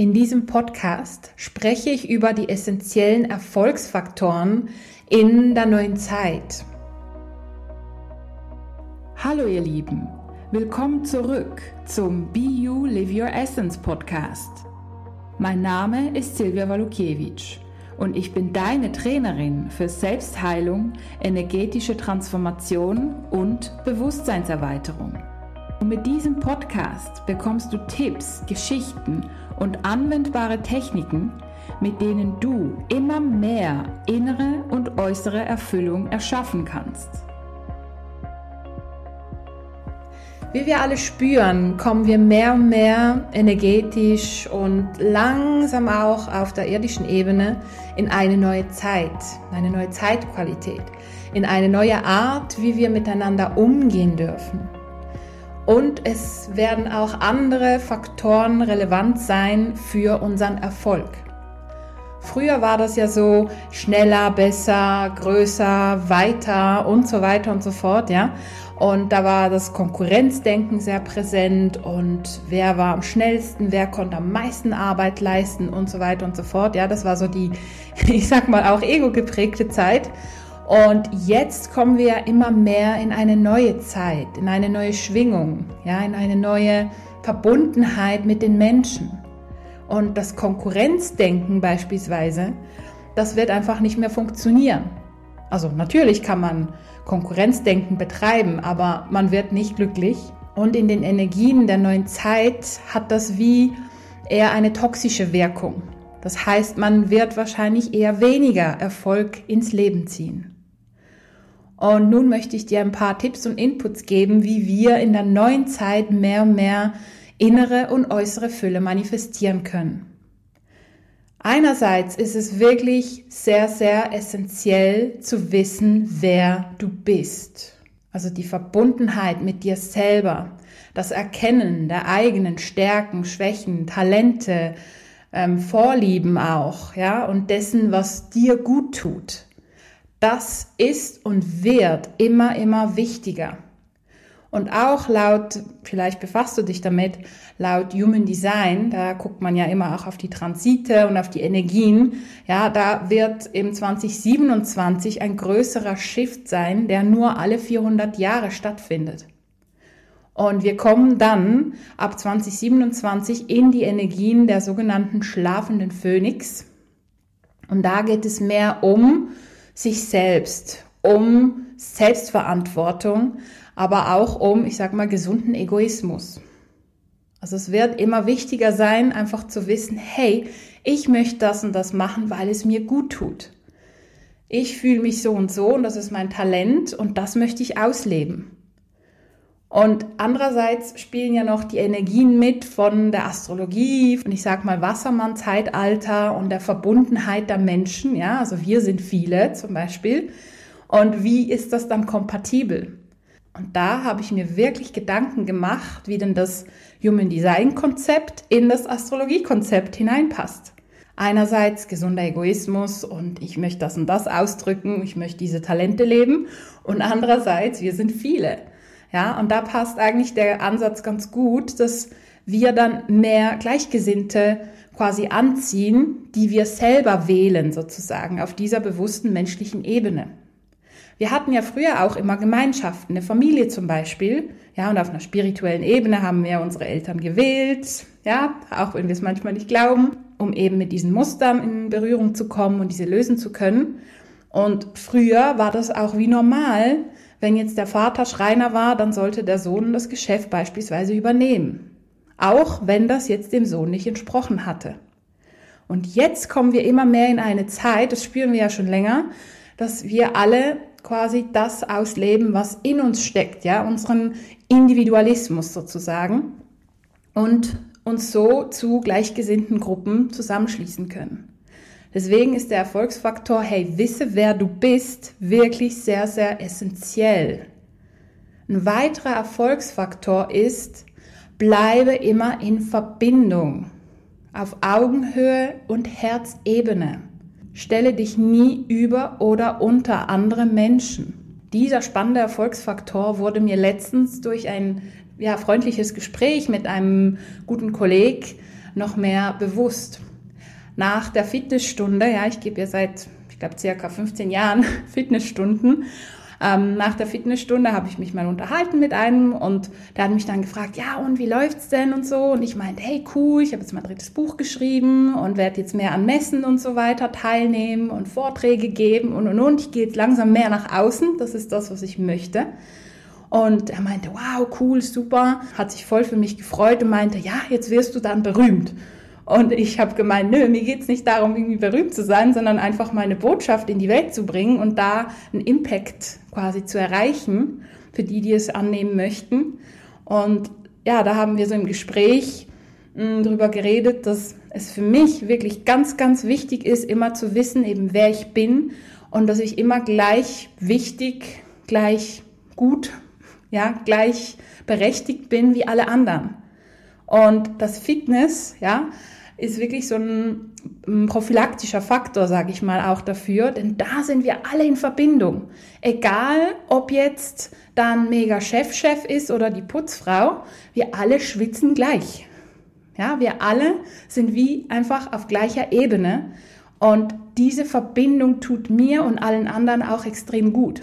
In diesem Podcast spreche ich über die essentiellen Erfolgsfaktoren in der neuen Zeit. Hallo ihr Lieben, willkommen zurück zum Be You Live Your Essence Podcast. Mein Name ist Silvia Walukiewicz und ich bin deine Trainerin für Selbstheilung, energetische Transformation und Bewusstseinserweiterung. Und mit diesem Podcast bekommst du Tipps, Geschichten und anwendbare Techniken, mit denen du immer mehr innere und äußere Erfüllung erschaffen kannst. Wie wir alle spüren, kommen wir mehr und mehr energetisch und langsam auch auf der irdischen Ebene in eine neue Zeit, eine neue Zeitqualität, in eine neue Art, wie wir miteinander umgehen dürfen. Und es werden auch andere Faktoren relevant sein für unseren Erfolg. Früher war das ja so schneller, besser, größer, weiter und so weiter und so fort, ja. Und da war das Konkurrenzdenken sehr präsent und wer war am schnellsten, wer konnte am meisten Arbeit leisten und so weiter und so fort. Ja, das war so die, ich sag mal, auch ego geprägte Zeit. Und jetzt kommen wir immer mehr in eine neue Zeit, in eine neue Schwingung, ja, in eine neue Verbundenheit mit den Menschen. Und das Konkurrenzdenken beispielsweise, das wird einfach nicht mehr funktionieren. Also natürlich kann man Konkurrenzdenken betreiben, aber man wird nicht glücklich. Und in den Energien der neuen Zeit hat das wie eher eine toxische Wirkung. Das heißt, man wird wahrscheinlich eher weniger Erfolg ins Leben ziehen. Und nun möchte ich dir ein paar Tipps und Inputs geben, wie wir in der neuen Zeit mehr und mehr innere und äußere Fülle manifestieren können. Einerseits ist es wirklich sehr, sehr essentiell zu wissen, wer du bist. Also die Verbundenheit mit dir selber, das Erkennen der eigenen Stärken, Schwächen, Talente, ähm, Vorlieben auch, ja, und dessen, was dir gut tut das ist und wird immer, immer wichtiger. Und auch laut, vielleicht befasst du dich damit, laut Human Design, da guckt man ja immer auch auf die Transite und auf die Energien, ja, da wird im 2027 ein größerer Shift sein, der nur alle 400 Jahre stattfindet. Und wir kommen dann ab 2027 in die Energien der sogenannten schlafenden Phönix. Und da geht es mehr um sich selbst, um Selbstverantwortung, aber auch um, ich sag mal, gesunden Egoismus. Also es wird immer wichtiger sein, einfach zu wissen, hey, ich möchte das und das machen, weil es mir gut tut. Ich fühle mich so und so und das ist mein Talent und das möchte ich ausleben. Und andererseits spielen ja noch die Energien mit von der Astrologie, von ich sag mal Wassermann-Zeitalter und der Verbundenheit der Menschen. Ja, also wir sind viele zum Beispiel. Und wie ist das dann kompatibel? Und da habe ich mir wirklich Gedanken gemacht, wie denn das Human Design Konzept in das Astrologie-Konzept hineinpasst. Einerseits gesunder Egoismus und ich möchte das und das ausdrücken, ich möchte diese Talente leben. Und andererseits, wir sind viele. Ja, und da passt eigentlich der Ansatz ganz gut, dass wir dann mehr Gleichgesinnte quasi anziehen, die wir selber wählen sozusagen auf dieser bewussten menschlichen Ebene. Wir hatten ja früher auch immer Gemeinschaften, eine Familie zum Beispiel, ja, und auf einer spirituellen Ebene haben wir unsere Eltern gewählt, ja, auch wenn wir es manchmal nicht glauben, um eben mit diesen Mustern in Berührung zu kommen und diese lösen zu können. Und früher war das auch wie normal, wenn jetzt der Vater Schreiner war, dann sollte der Sohn das Geschäft beispielsweise übernehmen. Auch wenn das jetzt dem Sohn nicht entsprochen hatte. Und jetzt kommen wir immer mehr in eine Zeit, das spüren wir ja schon länger, dass wir alle quasi das ausleben, was in uns steckt, ja, unseren Individualismus sozusagen und uns so zu gleichgesinnten Gruppen zusammenschließen können. Deswegen ist der Erfolgsfaktor, hey, wisse, wer du bist, wirklich sehr, sehr essentiell. Ein weiterer Erfolgsfaktor ist, bleibe immer in Verbindung, auf Augenhöhe und Herzebene. Stelle dich nie über oder unter andere Menschen. Dieser spannende Erfolgsfaktor wurde mir letztens durch ein ja, freundliches Gespräch mit einem guten Kollegen noch mehr bewusst. Nach der Fitnessstunde, ja, ich gebe ja seit, ich glaube, circa 15 Jahren Fitnessstunden ähm, nach der Fitnessstunde habe ich mich mal unterhalten mit einem und der hat mich dann gefragt, ja und wie läuft's denn und so und ich meinte, hey cool, ich habe jetzt mein drittes Buch geschrieben und werde jetzt mehr an Messen und so weiter teilnehmen und Vorträge geben und und und. Ich gehe jetzt langsam mehr nach außen, das ist das, was ich möchte. Und er meinte, wow, cool, super, hat sich voll für mich gefreut und meinte, ja, jetzt wirst du dann berühmt. Und ich habe gemeint, nö, mir geht's nicht darum, irgendwie berühmt zu sein, sondern einfach meine Botschaft in die Welt zu bringen und da einen Impact quasi zu erreichen für die, die es annehmen möchten. Und ja, da haben wir so im Gespräch mh, hm, darüber geredet, dass es für mich wirklich ganz, ganz wichtig ist, immer zu wissen, eben wer ich bin und dass ich immer gleich wichtig, gleich gut, ja, gleich berechtigt bin wie alle anderen. Und das Fitness, ja, ist wirklich so ein, ein prophylaktischer Faktor, sage ich mal, auch dafür, denn da sind wir alle in Verbindung. Egal, ob jetzt dann mega Chef-Chef ist oder die Putzfrau, wir alle schwitzen gleich. Ja, wir alle sind wie einfach auf gleicher Ebene und diese Verbindung tut mir und allen anderen auch extrem gut.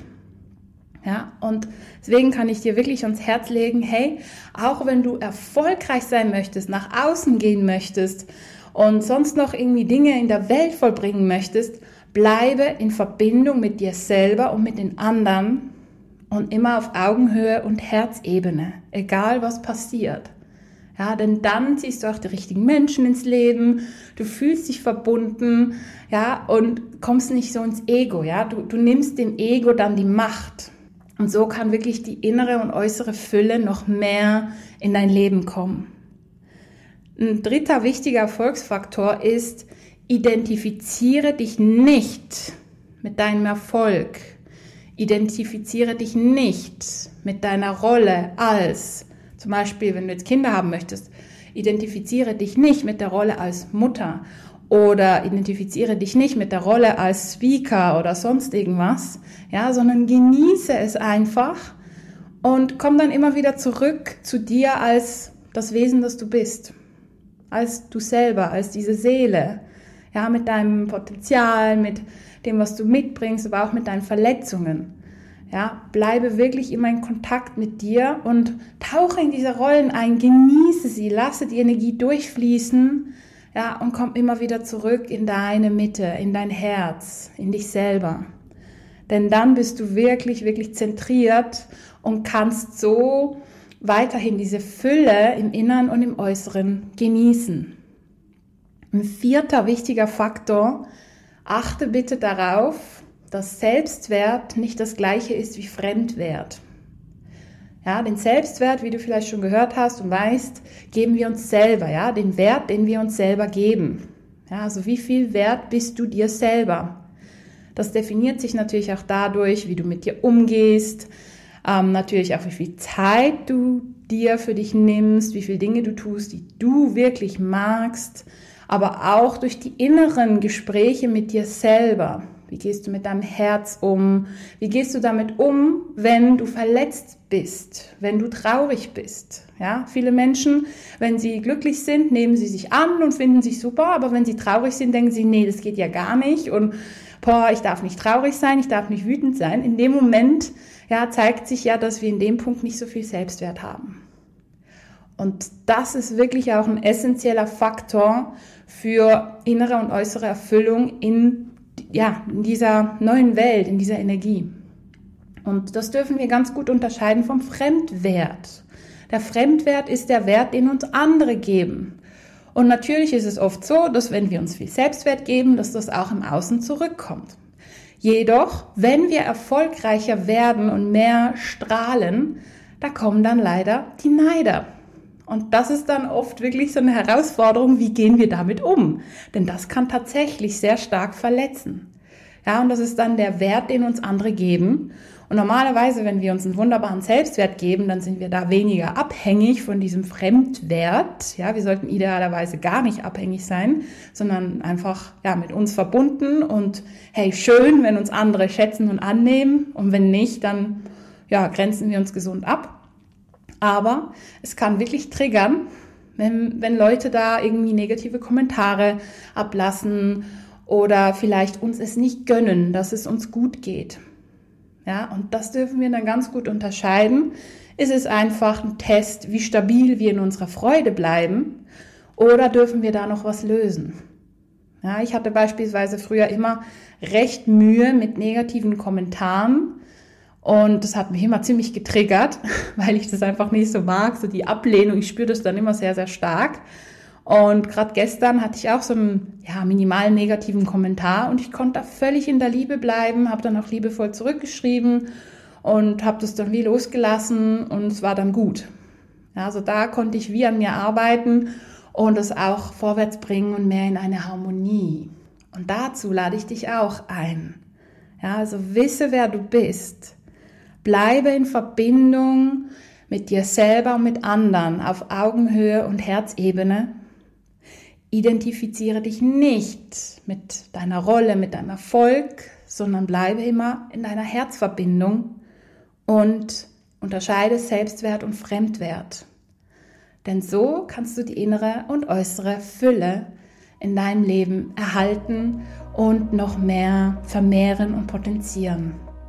Ja, und deswegen kann ich dir wirklich ans Herz legen, hey, auch wenn du erfolgreich sein möchtest, nach außen gehen möchtest und sonst noch irgendwie Dinge in der Welt vollbringen möchtest, bleibe in Verbindung mit dir selber und mit den anderen und immer auf Augenhöhe und Herzebene, egal was passiert. Ja, denn dann ziehst du auch die richtigen Menschen ins Leben, du fühlst dich verbunden, ja, und kommst nicht so ins Ego, ja. Du, du nimmst dem Ego dann die Macht. Und so kann wirklich die innere und äußere Fülle noch mehr in dein Leben kommen. Ein dritter wichtiger Erfolgsfaktor ist, identifiziere dich nicht mit deinem Erfolg. Identifiziere dich nicht mit deiner Rolle als, zum Beispiel, wenn du jetzt Kinder haben möchtest, identifiziere dich nicht mit der Rolle als Mutter oder identifiziere dich nicht mit der Rolle als Speaker oder sonst irgendwas, ja, sondern genieße es einfach und komm dann immer wieder zurück zu dir als das Wesen, das du bist, als du selber, als diese Seele, ja, mit deinem Potenzial, mit dem, was du mitbringst, aber auch mit deinen Verletzungen. Ja, bleibe wirklich immer in Kontakt mit dir und tauche in diese Rollen ein, genieße sie, lasse die Energie durchfließen ja, und komm immer wieder zurück in deine Mitte, in dein Herz, in dich selber. Denn dann bist du wirklich, wirklich zentriert und kannst so weiterhin diese Fülle im Innern und im Äußeren genießen. Ein vierter wichtiger Faktor, achte bitte darauf, dass Selbstwert nicht das gleiche ist wie Fremdwert. Ja, den Selbstwert, wie du vielleicht schon gehört hast und weißt, geben wir uns selber, ja, den Wert, den wir uns selber geben. Ja, also wie viel Wert bist du dir selber? Das definiert sich natürlich auch dadurch, wie du mit dir umgehst, ähm, natürlich auch wie viel Zeit du dir für dich nimmst, wie viele Dinge du tust, die du wirklich magst, aber auch durch die inneren Gespräche mit dir selber. Wie gehst du mit deinem Herz um? Wie gehst du damit um, wenn du verletzt bist, wenn du traurig bist? Ja, viele Menschen, wenn sie glücklich sind, nehmen sie sich an und finden sich super, aber wenn sie traurig sind, denken sie, nee, das geht ja gar nicht und boah, ich darf nicht traurig sein, ich darf nicht wütend sein. In dem Moment, ja, zeigt sich ja, dass wir in dem Punkt nicht so viel Selbstwert haben. Und das ist wirklich auch ein essentieller Faktor für innere und äußere Erfüllung in ja, in dieser neuen Welt, in dieser Energie. Und das dürfen wir ganz gut unterscheiden vom Fremdwert. Der Fremdwert ist der Wert, den uns andere geben. Und natürlich ist es oft so, dass wenn wir uns viel Selbstwert geben, dass das auch im Außen zurückkommt. Jedoch, wenn wir erfolgreicher werden und mehr strahlen, da kommen dann leider die Neider. Und das ist dann oft wirklich so eine Herausforderung, wie gehen wir damit um? Denn das kann tatsächlich sehr stark verletzen. Ja, und das ist dann der Wert, den uns andere geben. Und normalerweise, wenn wir uns einen wunderbaren Selbstwert geben, dann sind wir da weniger abhängig von diesem Fremdwert. Ja, wir sollten idealerweise gar nicht abhängig sein, sondern einfach, ja, mit uns verbunden und hey, schön, wenn uns andere schätzen und annehmen. Und wenn nicht, dann, ja, grenzen wir uns gesund ab. Aber es kann wirklich triggern, wenn, wenn Leute da irgendwie negative Kommentare ablassen oder vielleicht uns es nicht gönnen, dass es uns gut geht. Ja, und das dürfen wir dann ganz gut unterscheiden. Ist es einfach ein Test, wie stabil wir in unserer Freude bleiben oder dürfen wir da noch was lösen? Ja, ich hatte beispielsweise früher immer recht Mühe mit negativen Kommentaren und das hat mich immer ziemlich getriggert, weil ich das einfach nicht so mag, so die Ablehnung. Ich spüre das dann immer sehr, sehr stark. Und gerade gestern hatte ich auch so einen ja, minimal negativen Kommentar und ich konnte da völlig in der Liebe bleiben, habe dann auch liebevoll zurückgeschrieben und habe das dann wie losgelassen und es war dann gut. Ja, also da konnte ich wie an mir arbeiten und es auch vorwärts bringen und mehr in eine Harmonie. Und dazu lade ich dich auch ein. Ja, also wisse, wer du bist. Bleibe in Verbindung mit dir selber und mit anderen auf Augenhöhe und Herzebene Identifiziere dich nicht mit deiner Rolle, mit deinem Erfolg, sondern bleibe immer in deiner Herzverbindung und unterscheide Selbstwert und Fremdwert. Denn so kannst du die innere und äußere Fülle in deinem Leben erhalten und noch mehr vermehren und potenzieren.